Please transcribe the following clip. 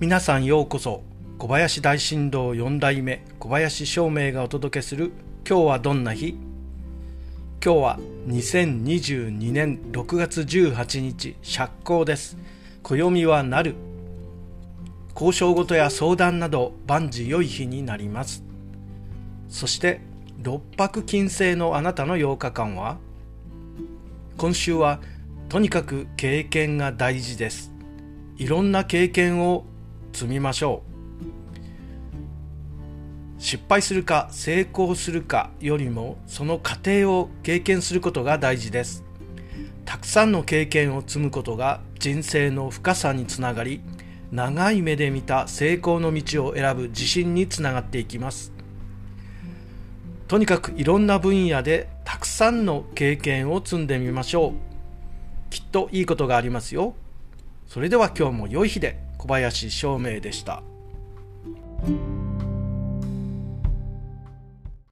皆さんようこそ小林大震動4代目小林照明がお届けする今日はどんな日？今日は2022年6月18日釈光です。暦はなる。交渉事や相談など万事良い日になります。そして六白金星のあなたの8日間は？今週はとにかく経験が大事です。いろんな経験を積みましょう。失敗するか成功するかよりもその過程を経験することが大事です。たくさんの経験を積むことが人生の深さにつながり長い目で見た成功の道を選ぶ自信につながっていきます。とにかくいろんな分野でたくさんの経験を積んでみましょう。きっといいことがありますよ。それでは今日も良い日で。小林照明でした。